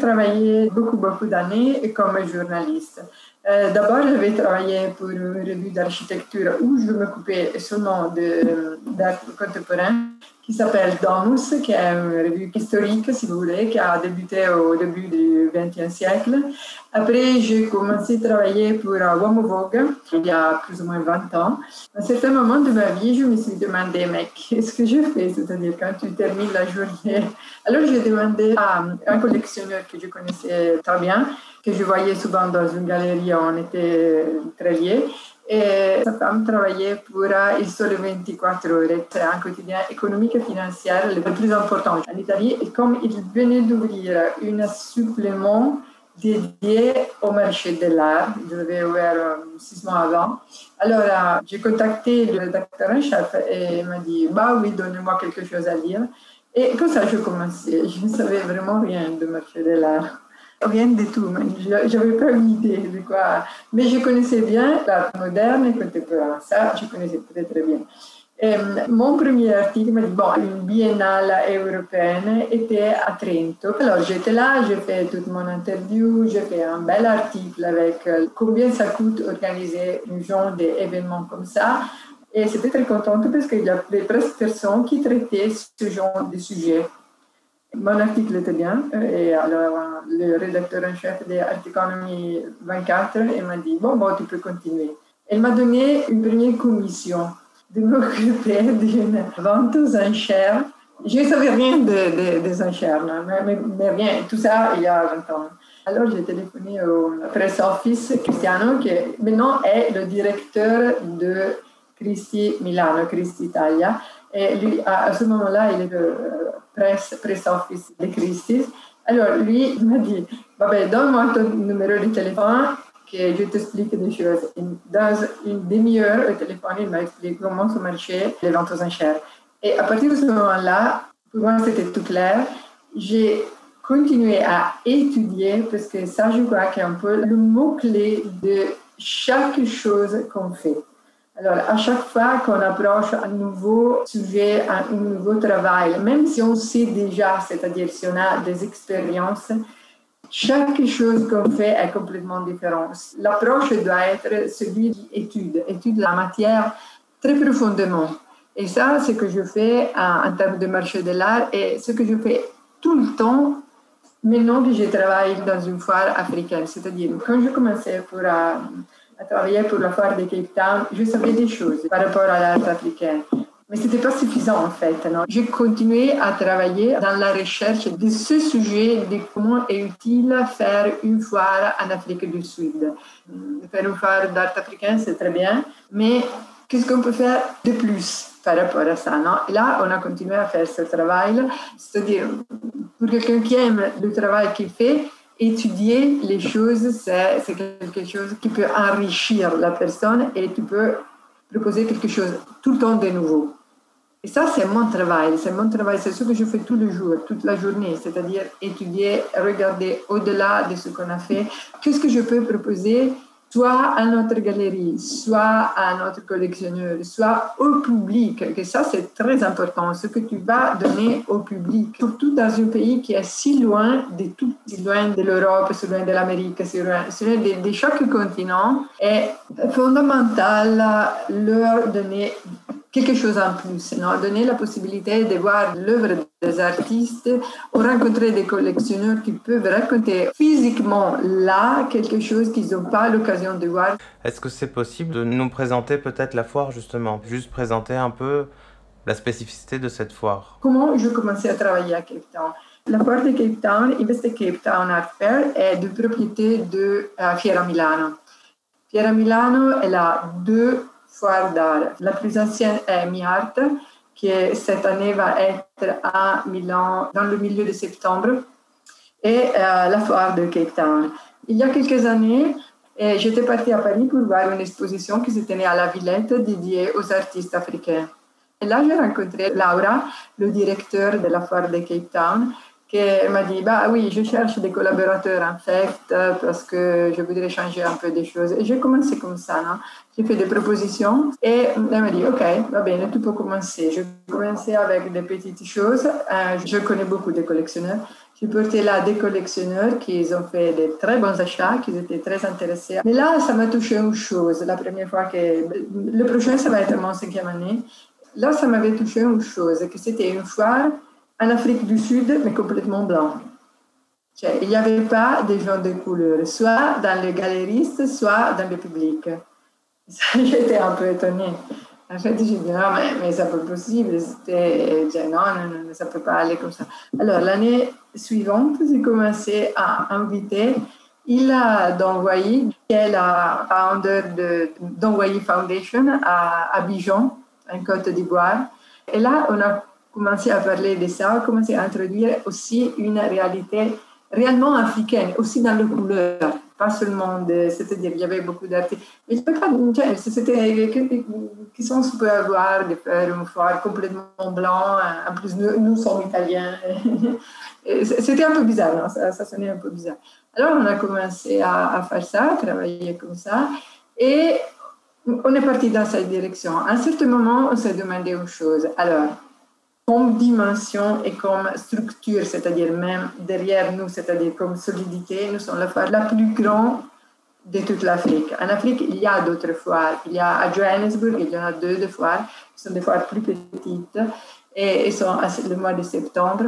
travaillé beaucoup, beaucoup d'années comme journaliste. Euh, d'abord, j'avais travaillé pour une revue d'architecture où je m'occupais seulement d'art contemporain qui s'appelle Domus, qui est une revue historique, si vous voulez, qui a débuté au début du XXe siècle. Après, j'ai commencé à travailler pour Uomo Vogue, il y a plus ou moins 20 ans. À un certain moment de ma vie, je me suis demandé, mais qu'est-ce que je fais? C'est-à-dire, quand tu termines la journée. Alors, j'ai demandé à un collectionneur que je connaissais très bien, que je voyais souvent dans une galerie on était très liés, et sa femme travaillait pour Il Sole 24 Ore. C'est un quotidien économique et financier le plus important en Italie. Et comme il venait d'ouvrir un supplément dédié au marché de l'art, je l'avais ouvert euh, six mois avant. Alors, euh, j'ai contacté le rédacteur en chef et il m'a dit Bah oui, donnez-moi quelque chose à lire. Et comme ça, je commençais. Je ne savais vraiment rien du marché de l'art rien du tout. J'avais pas une idée de quoi. Mais je connaissais bien l'art moderne et contemporain. Ça, je connaissais très très bien. Mon premier article bon, une biennale européenne était à Trento. Alors j'étais là, j'ai fait toute mon interview, j'ai fait un bel article avec euh, combien ça coûte organiser un genre d'événement comme ça. Et j'étais très contente parce qu'il y avait presque personne qui traitait ce genre de sujet. Mon article était bien. Et alors, le rédacteur en chef de Economy 24 il m'a dit Bon, tu peux continuer. Elle m'a donné une première commission de m'occuper d'une vente aux enchères. Je ne savais rien de, des enchères, mais, mais, rien, tout ça il y a 20 ans. Alors j'ai téléphoné au press office Cristiano, qui maintenant est le directeur de Cristi Milano, Cristi Italia. Et lui, à, ce moment-là, il est le press, press office de Christie. Alors, lui, il m'a dit, donne-moi ton numéro de téléphone, que je t'explique des choses. Dans une demi-heure, au téléphone, il m'a expliqué comment ça marchait, les ventes aux enchères. Et à partir de ce moment-là, pour moi, c'était tout clair. J'ai continué à étudier, parce que ça, je crois, qu'est un peu le mot-clé de chaque chose qu'on fait. Alors, à chaque fois qu'on approche un nouveau sujet, un, nouveau travail, même si on sait déjà, c'est-à-dire si on a des expériences, chaque chose qu'on fait est complètement différente. L'approche doit être celui qui étude, étude la matière très profondément. Et ça, c'est ce que je fais en, termes de marché de l'art et ce que je fais tout le temps maintenant que je travaille dans une foire africaine. C'est-à-dire, quand je commençais pour... Euh, à travailler pour la foire de Cape Town, je savais des choses par rapport à l'art africain. Mais ce n'était pas suffisant en fait. J'ai continué à travailler dans la recherche de ce sujet, de comment est utile faire une foire en Afrique du Sud. Faire une foire d'art africain, c'est très bien, mais qu'est-ce qu'on peut faire de plus par rapport à ça là, on a continué à faire ce travail. C'est-à-dire, pour quelqu'un qui aime le travail qu'il fait, étudier les choses, c'est quelque chose qui peut enrichir la personne et tu peux proposer quelque chose tout le temps de nouveau. Et ça, c'est mon travail. C'est mon travail. C'est ce que je fais tous les jours, toute la journée. C'est-à-dire étudier, regarder au-delà de ce qu'on a fait. Qu'est-ce que je peux proposer soit à notre galerie, soit à notre collectionneur, soit au public, que ça c'est très important, ce que tu vas donner au public, surtout dans un pays qui est si loin de tout, si loin de l'Europe, si loin de l'Amérique, si loin, de, de, chaque continent, est fondamental leur donner quelque chose en plus, non? donner la possibilité de voir l'œuvre des artistes ou rencontrer des collectionneurs qui peuvent raconter physiquement là quelque chose qu'ils n'ont pas l'occasion de voir. Est-ce que c'est possible de nous présenter peut-être la foire justement, juste présenter un peu la spécificité de cette foire Comment je commençais à travailler à Cape Town? La foire de Cape Town, Invest Cape Town Art Fair, est de propriété de uh, Fiera Milano. Fiera Milano, elle a deux La plus ancienne est Mi-Art, qui cette année va être à Milan dans le milieu de septembre, et euh, la foire de Cape Town. Il y a quelques années, j'étais partie à Paris pour voir une exposition qui se tenait à la Villette dédiée aux artistes africains. Et là, j'ai rencontré Laura, le directeur de la foire de Cape Town, qui m'a dit bah oui, je cherche des collaborateurs en fait parce que je voudrais changer un peu des choses. Et j'ai commencé comme ça, non J'ai fait des propositions et elle m'a dit ok, va bien, tu peux commencer. Je commençais avec des petites choses. Euh, je connais beaucoup de collectionneurs. J'ai porté là des collectionneurs qui ont fait des très bons achats, qui étaient très intéressés. Mais là, ça m'a touché une chose. La première fois que le prochain, ça va être mon cinquième année. Là, ça m'avait touché une chose, que c'était une foire en Afrique du Sud, mais complètement blanc. il n'y avait pas de gens de couleur, soit dans les galeristes, soit dans le public. J'étais un peu étonnée. En fait, j'ai dit non, mais, mais c'est pas possible. C'était, non, non, non, ça ne peut pas aller comme ça. Alors, l'année suivante, j'ai commencé à inviter il a d'envoyer, qui est la founder de d'Envoyer Foundation à Abidjan, en Côte d'Ivoire. Et là, on a commencé à parler de ça, commencé à introduire aussi une réalité réellement africaine, aussi dans les couleurs, pas seulement de, c'est-à-dire il y avait beaucoup d'artistes, mais c'était qui sont peut avoir de faire une foire complètement blanc, en plus nous, sommes italiens, c'était un peu bizarre, ça, ça, sonnait un peu bizarre. Alors on a commencé à, à faire ça, à travailler comme ça, et on est parti dans cette direction. À un certain moment, on s'est demandé une chose. Alors, comme dimension et comme structure, c'est-à-dire même derrière nous, c'est-à-dire comme solidité, nous sommes la foire la plus grande de toute l'Afrique. En Afrique, il y a d'autres foires. Il y a à Johannesburg, il y en a deux de foires, qui sont des foires plus petites et sont le mois de septembre.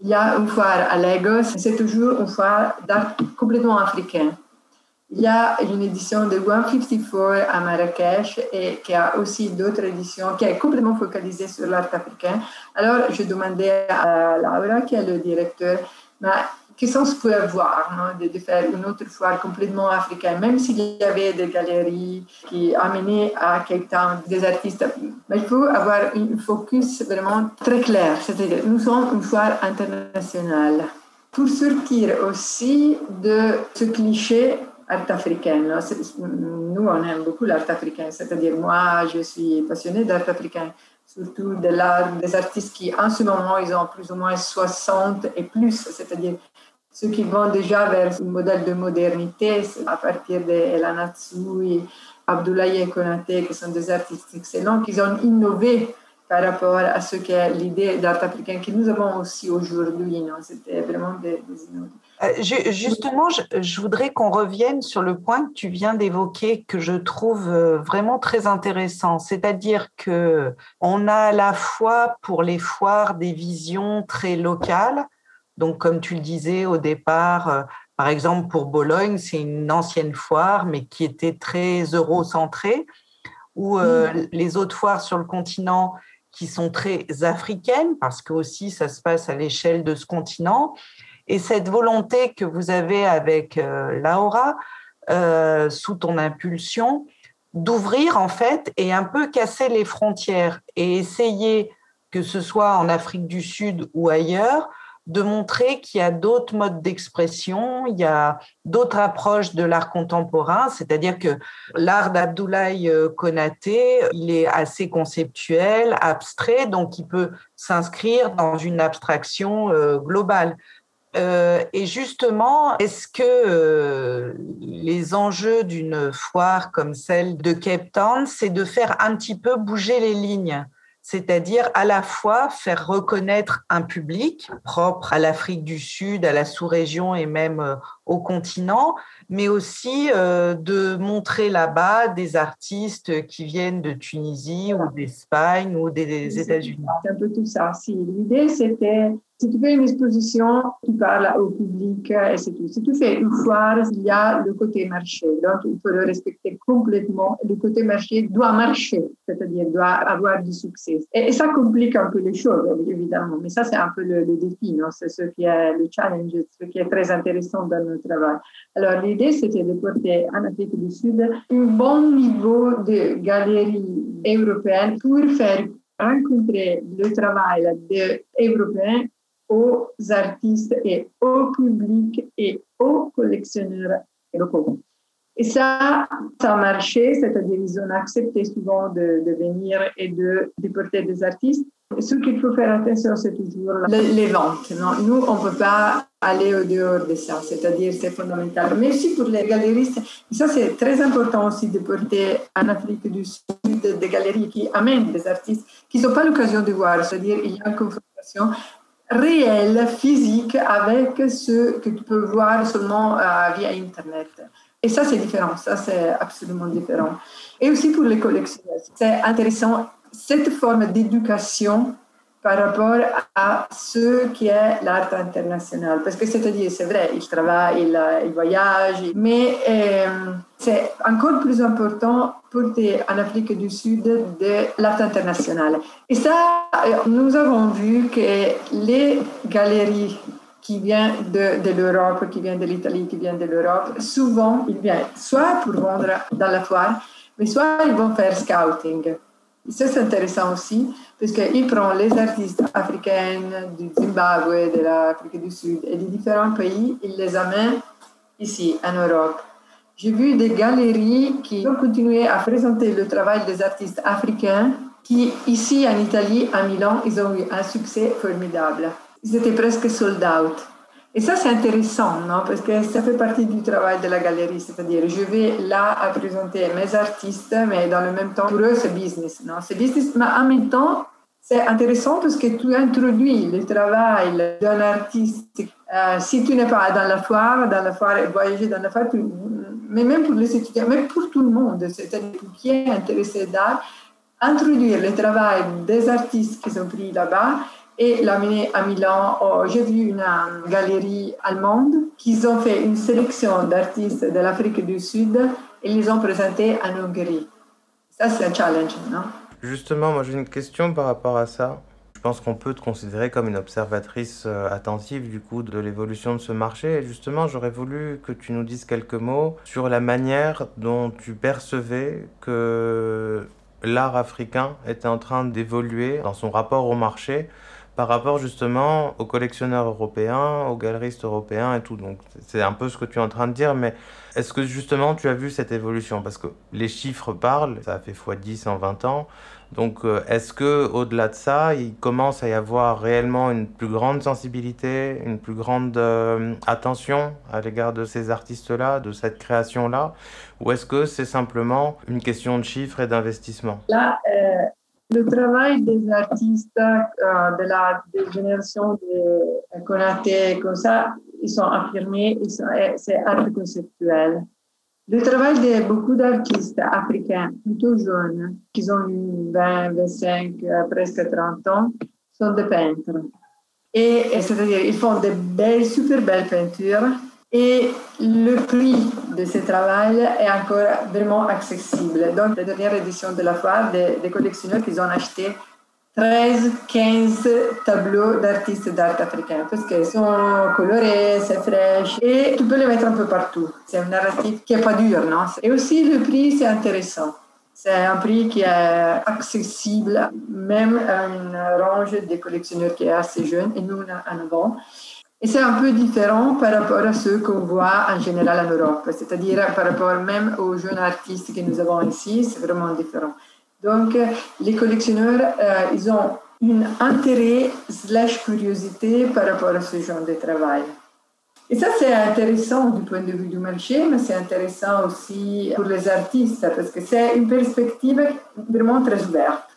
Il y a une foire à Lagos, c'est toujours une foire d'art complètement africain. Il y a une édition de 154 à Marrakech et qui a aussi d'autres éditions qui est complètement focalisée sur l'art africain. Alors, je demandais à Laura, qui est le directeur, mais qu'est-ce qu'on peut avoir de, faire une autre foire complètement africaine, même s'il y avait des galeries qui amenaient à quelqu'un des artistes. Mais il faut avoir un focus vraiment très clair, c'est-à-dire nous sommes une foire internationale. Pour sortir aussi de ce cliché art africaine. Nous, on aime beaucoup l'art africain, c'est-à-dire moi, je suis passionnée d'art africain, surtout des artistes qui, en ce moment, ils ont plus ou moins 60 et plus, c'est-à-dire ceux qui vont déjà vers un modèle de modernité, à partir de Tsui, Abdoulaye Konate, qui sont des artistes excellents, qui ont innové par rapport à ce qu'est l'idée d'art africain que nous avons aussi aujourd'hui. C'était vraiment des, des euh, justement, je, voudrais qu'on revienne sur le point que tu viens d'évoquer, que je trouve euh, vraiment très intéressant. C'est-à-dire que on a à la fois pour les foires des visions très locales. Donc, comme tu le disais au départ, euh, par exemple pour Bologne, c'est une ancienne foire, mais qui était très eurocentrée, ou les autres foires sur le continent qui sont très africaines, parce que aussi ça se passe à l'échelle de ce continent. Et cette volonté que vous avez avec euh, Laura, euh, sous ton impulsion, d'ouvrir en fait et un peu casser les frontières et essayer, que ce soit en Afrique du Sud ou ailleurs, de montrer qu'il y a d'autres modes d'expression, il y a d'autres approches de l'art contemporain, c'est-à-dire que l'art d'Abdoulaye euh, Konaté, il est assez conceptuel, abstrait, donc il peut s'inscrire dans une abstraction globale. Euh, et justement, est-ce que euh, les enjeux d'une foire comme celle de Cape Town, c'est de faire un petit peu bouger les lignes? C'est-à-dire à la fois faire reconnaître un public propre à l'Afrique du Sud, à la sous-région et même euh, au continent, mais aussi de montrer là-bas des artistes qui viennent de Tunisie ou d'Espagne ou des États-Unis. C'est un peu tout ça. Si l'idée c'était si tu fais une exposition, tu parles au public et c'est tout. Si tu fais une foire, il y a le côté marché. Donc, il faut le respecter complètement. Le côté marché doit marcher, c'est-à-dire doit avoir du succès. Et, ça complique un peu les choses, évidemment. Mais ça, c'est un peu le, défi, non? C'est ce qui est le challenge, ce qui est très intéressant dans notre travail. Alors, l'idée, c'était de porter en Afrique du Sud un bon niveau de galeries européennes pour faire rencontrer le travail des Européens aux artistes et au public et aux collectionneurs locaux. Et ça, ça a marché, c'est-à-dire ils ont accepté souvent de, venir et de déporter des artistes. Ce qu'il faut faire attention, c'est toujours les ventes. Non? Nous, on ne peut pas aller au dehors de ça, c'est-à-dire c'est fondamental. Mais aussi pour les galeristes, ça c'est très important aussi de porter en Afrique du Sud des galeries qui amènent des artistes qui n'ont pas l'occasion de voir, c'est-à-dire il y a une confrontation réelle, physique, avec ce que tu peux voir seulement euh, via Internet. Et ça, c'est différent, ça, c'est absolument différent. Et aussi pour les collectionneurs, c'est intéressant cette forme d'éducation par rapport à ce qui est l'art international. Parce que c'est-à-dire, c'est vrai, il travaille, il, il voyage, mais euh, c'est encore plus important pour en Afrique du Sud de l'art international. Et ça, euh, nous avons vu que les galeries qui viennent de l'Europe, qui viennent de l'Italie, qui viennent de l'Europe, souvent, ils viennent soit pour vendre dans la foire, mais soit ils vont faire scouting. C'est intéressant aussi, parce qu'il prend les artistes africains du Zimbabwe, de l'Afrique du Sud et de différents pays, il les amène ici, en Europe. J'ai vu des galeries qui ont continué à présenter le travail des artistes africains qui, ici en Italie, à Milan, ils ont eu un succès formidable. Ils étaient presque sold out. Et ça, c'est intéressant, non? Parce que ça fait partie du travail de la galerie. C'est-à-dire, je vais là à présenter mes artistes, mais dans le même temps, pour eux, c'est business, non? C'est business, mais en même temps, c'est intéressant parce que tu introduis le travail d'un artiste. Euh, si tu n'es pas dans la foire, dans la foire, voyager dans la foire, mais même pour les étudiants, mais pour tout le monde, c'est-à-dire qui est intéressé d'art, introduire le travail des artistes qui sont pris là-bas et l'amener à Milan. Oh, j'ai vu une galerie allemande qui ont fait une sélection d'artistes de l'Afrique du Sud et les ont présentés en Hongrie. Ça, c'est un challenge, non? Justement, moi j'ai une question par rapport à ça. Je pense qu'on peut te considérer comme une observatrice euh, attentive du coup de l'évolution de ce marché. Et justement, j'aurais voulu que tu nous dises quelques mots sur la manière dont tu percevais que l'art africain était en train d'évoluer dans son rapport au marché par rapport justement aux collectionneurs européens, aux galeristes européens et tout. Donc c'est un peu ce que tu es en train de dire, mais est-ce que justement tu as vu cette évolution? Parce que les chiffres parlent, ça a fait x10 en 20 ans. Donc euh, est-ce que au-delà de ça, il commence à y avoir réellement une plus grande sensibilité, une plus grande euh, attention à l'égard de ces artistes-là, de cette création-là? Ou est-ce que c'est simplement une question de chiffres et d'investissement? Là, euh, le travail des artistes euh, de la génération de Konaté, comme ça, ils sont affirmés, c'est art conceptuel. Le travail de beaucoup d'artistes africains, plutôt jeunes, qui ont 20, 25, euh, presque 30 ans, sont des peintres. Et, c'est-à-dire, ils font de belles, super belles peintures et le prix de ce travail est encore vraiment accessible. Donc, la dernière édition de la foire, des, collectionneurs qui ont acheté 13, 15 tableaux d'artistes d'art africains parce qu'ils sont colorés, c'est fraîche et tu peux les mettre un peu partout. C'est un narratif qui n'est pas dur, non? Et aussi, le prix, c'est intéressant. C'est un prix qui est accessible même à une range de collectionneurs qui est assez jeune et nous en avons. Et c'est un peu différent par rapport à ce qu'on voit en général en Europe, c'est-à-dire par rapport même aux jeunes artistes que nous avons ici, c'est vraiment différent. Donc, les collectionneurs, euh, ils ont un intérêt slash curiosité par rapport à ce genre de travail. Et ça, c'est intéressant du point de vue du marché, mais c'est intéressant aussi pour les artistes, parce que c'est une perspective vraiment très ouverte.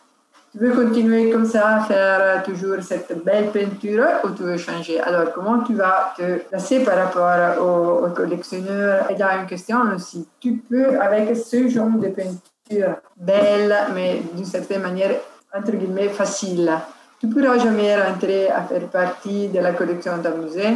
Tu veux continuer comme ça faire toujours cette belle peinture ou tu veux changer? Alors, comment tu vas te placer par rapport aux, collectionneurs Et il y a une question aussi. Tu peux, avec ce genre de peinture belle, mais d'une certaine manière, entre guillemets, facile, tu pourras jamais rentrer à faire partie de la collection d'un musée.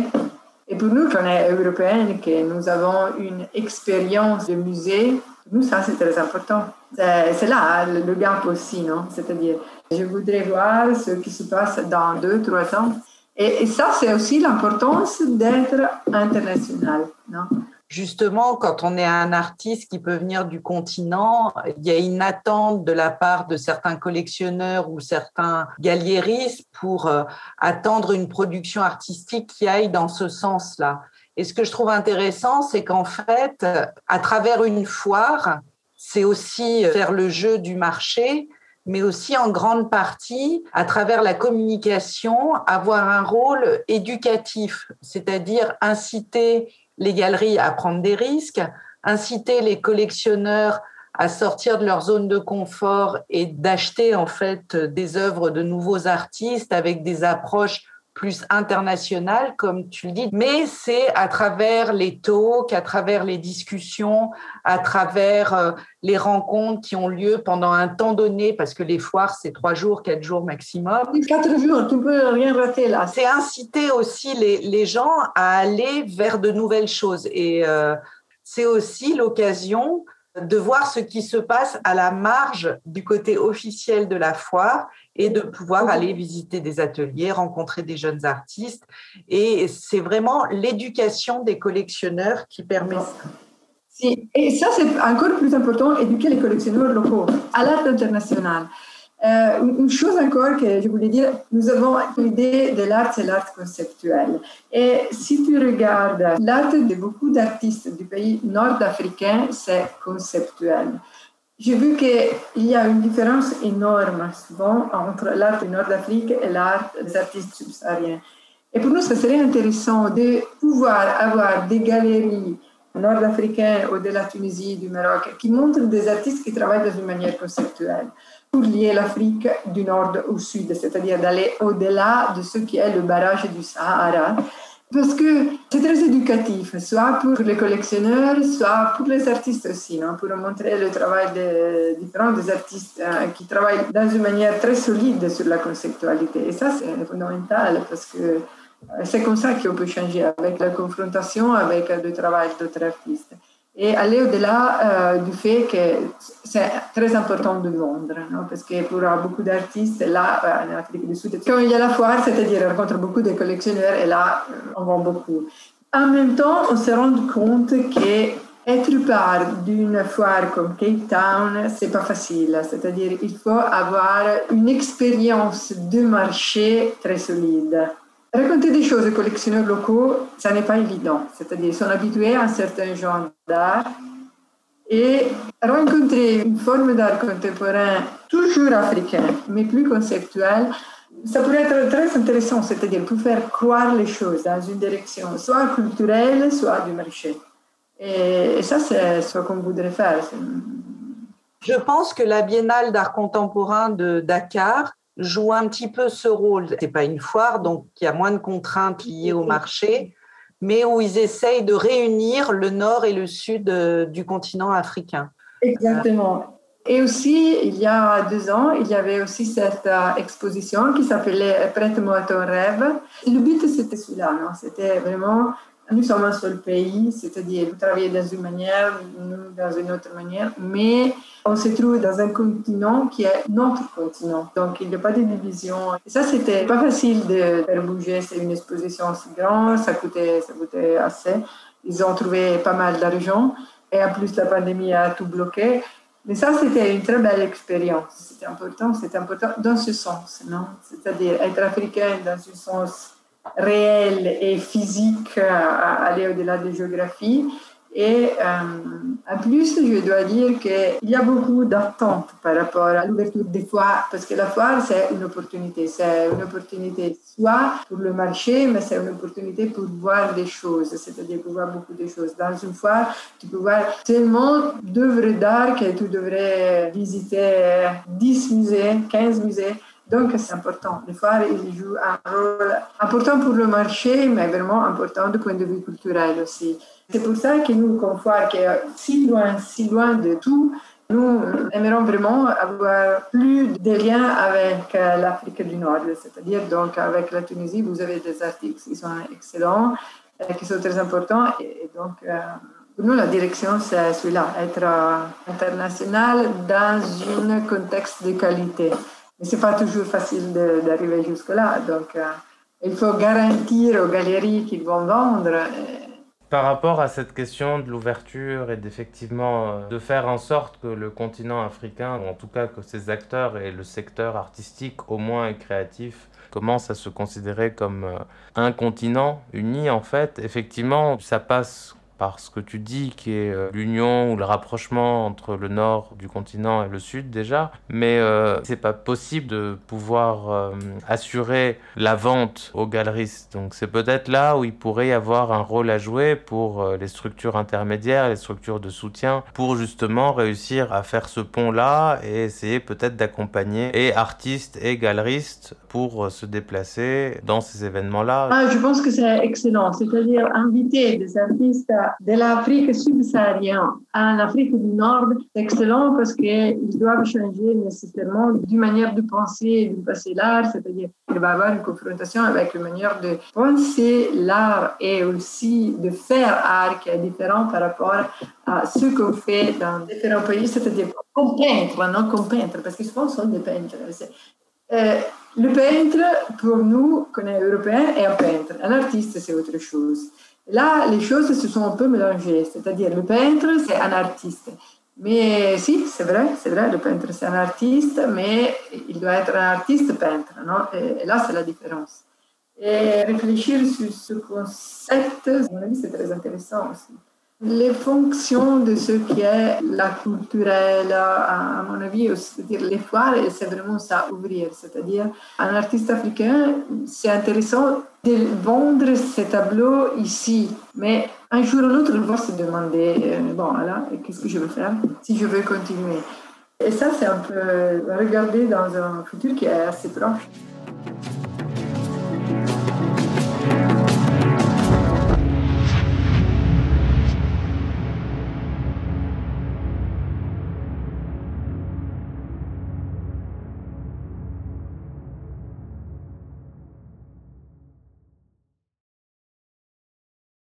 Et pour nous, qu'on est européens, que nous avons une expérience de musée, nous, ça, c'est très important. C'est là le gap aussi, non? C'est-à-dire, je voudrais voir ce qui se passe dans deux, trois ans. Et, ça, c'est aussi l'importance d'être international, non? Justement, quand on est un artiste qui peut venir du continent, il y a une attente de la part de certains collectionneurs ou certains galliéristes pour euh, attendre une production artistique qui aille dans ce sens-là. Et ce que je trouve intéressant, c'est qu'en fait, à travers une foire, c'est aussi faire le jeu du marché, mais aussi en grande partie, à travers la communication, avoir un rôle éducatif, c'est-à-dire inciter les galeries à prendre des risques, inciter les collectionneurs à sortir de leur zone de confort et d'acheter en fait des œuvres de nouveaux artistes avec des approches plus international, comme tu le dis, mais c'est à travers les talks, à travers les discussions, à travers euh, les rencontres qui ont lieu pendant un temps donné, parce que les foires, c'est trois jours, quatre jours maximum. Quatre jours, tu peux rien rater là. C'est inciter aussi les, les, gens à aller vers de nouvelles choses. Et euh, c'est aussi l'occasion de voir ce qui se passe à la marge du côté officiel de la foire et de pouvoir aller visiter des ateliers, rencontrer des jeunes artistes. Et c'est vraiment l'éducation des collectionneurs qui permet ça. Et ça, c'est encore plus important, éduquer les collectionneurs locaux à l'art international. Euh, une chose encore que je voulais dire, nous avons l'idée de l'art, c'est l'art conceptuel. Et si tu regardes l'art de beaucoup d'artistes du pays nord-africain, c'est conceptuel. J'ai vu qu'il y a une différence énorme souvent entre l'art du nord d'Afrique et l'art des artistes subsahariens. Et pour nous, ça serait intéressant de pouvoir avoir des galeries nord-africaines ou de la Tunisie, du Maroc, qui montrent des artistes qui travaillent de une manière conceptuelle pour lier l'Afrique du nord au sud, c'est-à-dire d'aller au-delà de ce qui est le barrage du Sahara. Parce que c'est très éducatif, soit pour les collectionneurs, soit pour les artistes aussi, non pour montrer le travail des différents artistes hein, qui travaillent d'une manière très solide sur la conceptualité. Et ça, c'est fondamental parce que euh, c'est comme ça qu'on peut changer avec la confrontation, avec le travail d'autres artistes et aller au-delà euh, du fait que c'est très important de vendre, parce que pour beaucoup d'artistes, là, euh, en Afrique du Sud, quand il y a la foire, c'est-à-dire on rencontre beaucoup de collectionneurs et là, euh, on vend beaucoup. En même temps, on se rend compte que être part d'une foire comme Cape Town, c'est pas facile. C'est-à-dire, il faut avoir une expérience de marché très solide. Raconter des choses aux collectionneurs locaux, ça n'est pas évident. C'est-à-dire, ils sont habitués à un certain genre d'art. Et rencontrer une forme d'art contemporain toujours africain, mais plus conceptuel, ça pourrait être très intéressant, c'est-à-dire pour faire croire les choses dans une direction soit culturelle, soit du marché. Et, ça, c'est ce qu'on voudrait faire. Je pense que la Biennale d'art contemporain de Dakar joue un petit peu ce rôle. C'est pas une foire, donc il y a moins de contraintes liées au marché, mais où ils essayent de réunir le nord et le sud euh, du continent africain. Exactement. Et aussi, il y a deux ans, il y avait aussi cette euh, exposition qui s'appelait Prête-moi ton rêve. Le but, c'était celui-là, C'était vraiment nous sommes un seul pays, c'est-à-dire vous travaillez dans une manière, nous dans une autre manière, mais on se trouve dans un continent qui est notre continent. Donc il n'y a pas de division. Et ça, c'était pas facile de faire bouger. C'est une exposition si grande, ça coûtait, ça coûtait assez. Ils ont trouvé pas mal d'argent et en plus la pandémie a tout bloqué. Mais ça, c'était une très belle expérience. C'était important, c'était important dans ce sens, non? C'est-à-dire être africain dans ce sens réel et physique aller au-delà de géographie. Et euh, en plus, je dois dire qu'il y a beaucoup d'attentes par rapport à l'ouverture des foires, parce que la foire, c'est une opportunité. C'est une opportunité soit pour le marché, mais c'est une opportunité pour voir des choses, c'est-à-dire pour voir beaucoup de choses. Dans une foire, tu peux voir tellement d'œuvres d'art que tu devrais visiter 10 musées, 15 musées donc, c'est important. Les foires, ils jouent un rôle important pour le marché, mais vraiment important du point de vue culturel aussi. C'est pour ça que nous, comme foire, qui est si loin, si loin de tout, nous aimerions vraiment avoir plus de liens avec euh, l'Afrique du Nord, c'est-à-dire donc avec la Tunisie, vous avez des articles qui sont excellents, euh, qui sont très importants, et donc euh, pour nous la direction c'est celui-là, être international dans un contexte de qualité. Mais ce n'est pas toujours facile d'arriver jusque-là. Donc, euh, il faut garantir aux galeries qu'ils vont vendre. Par rapport à cette question de l'ouverture et d'effectivement euh, de faire en sorte que le continent africain, ou en tout cas que ses acteurs et le secteur artistique au moins et créatif, commencent à se considérer comme euh, un continent uni en fait, effectivement ça passe par ce que tu dis, qui est euh, l'union ou le rapprochement entre le nord du continent et le sud déjà, mais euh, c'est pas possible de pouvoir euh, assurer la vente aux galeristes. Donc c'est peut-être là où il pourrait y avoir un rôle à jouer pour les structures intermédiaires, les structures de soutien, pour justement réussir à faire ce pont-là et essayer peut-être d'accompagner et artistes et galeristes pour se déplacer dans ces événements-là. Ah, je pense que c'est excellent, c'est-à-dire inviter des artistes de l'Afrique subsaharienne à l'Afrique du Nord, c'est excellent parce qu'ils doivent changer nécessairement d'une manière de penser de passer l'art, c'est-à-dire qu'il va y avoir une confrontation avec une manière de penser l'art et aussi de faire art qui est différent par rapport à ce qu'on fait dans différents pays, c'est-à-dire comme peintre, non comme peintre, parce que souvent sont des peintres. Euh, le peintre, pour nous, qu'on est européen, est un peintre. Un artiste, c'est autre chose. Là, les choses se sont un peu mélangées, c'est-à-dire le peintre, c'est un artiste. Mais si, c'est vrai, c'est vrai, le peintre, c'est un artiste, mais il doit être un artiste peintre. Non et, là, c'est la différence. Et réfléchir sur ce concept, à mon avis, c'est très intéressant aussi. Les fonctions de ce qui est la culturelle, à mon avis, c'est-à-dire les foires, c'est vraiment ça, ouvrir. C'est-à-dire, un artiste africain, c'est intéressant de vendre ces tableaux ici. Mais un jour ou l'autre, il va se demander, euh, bon, là, qu'est-ce que je veux faire si je veux continuer? Et ça, c'est un peu regarder dans un futur qui est assez proche.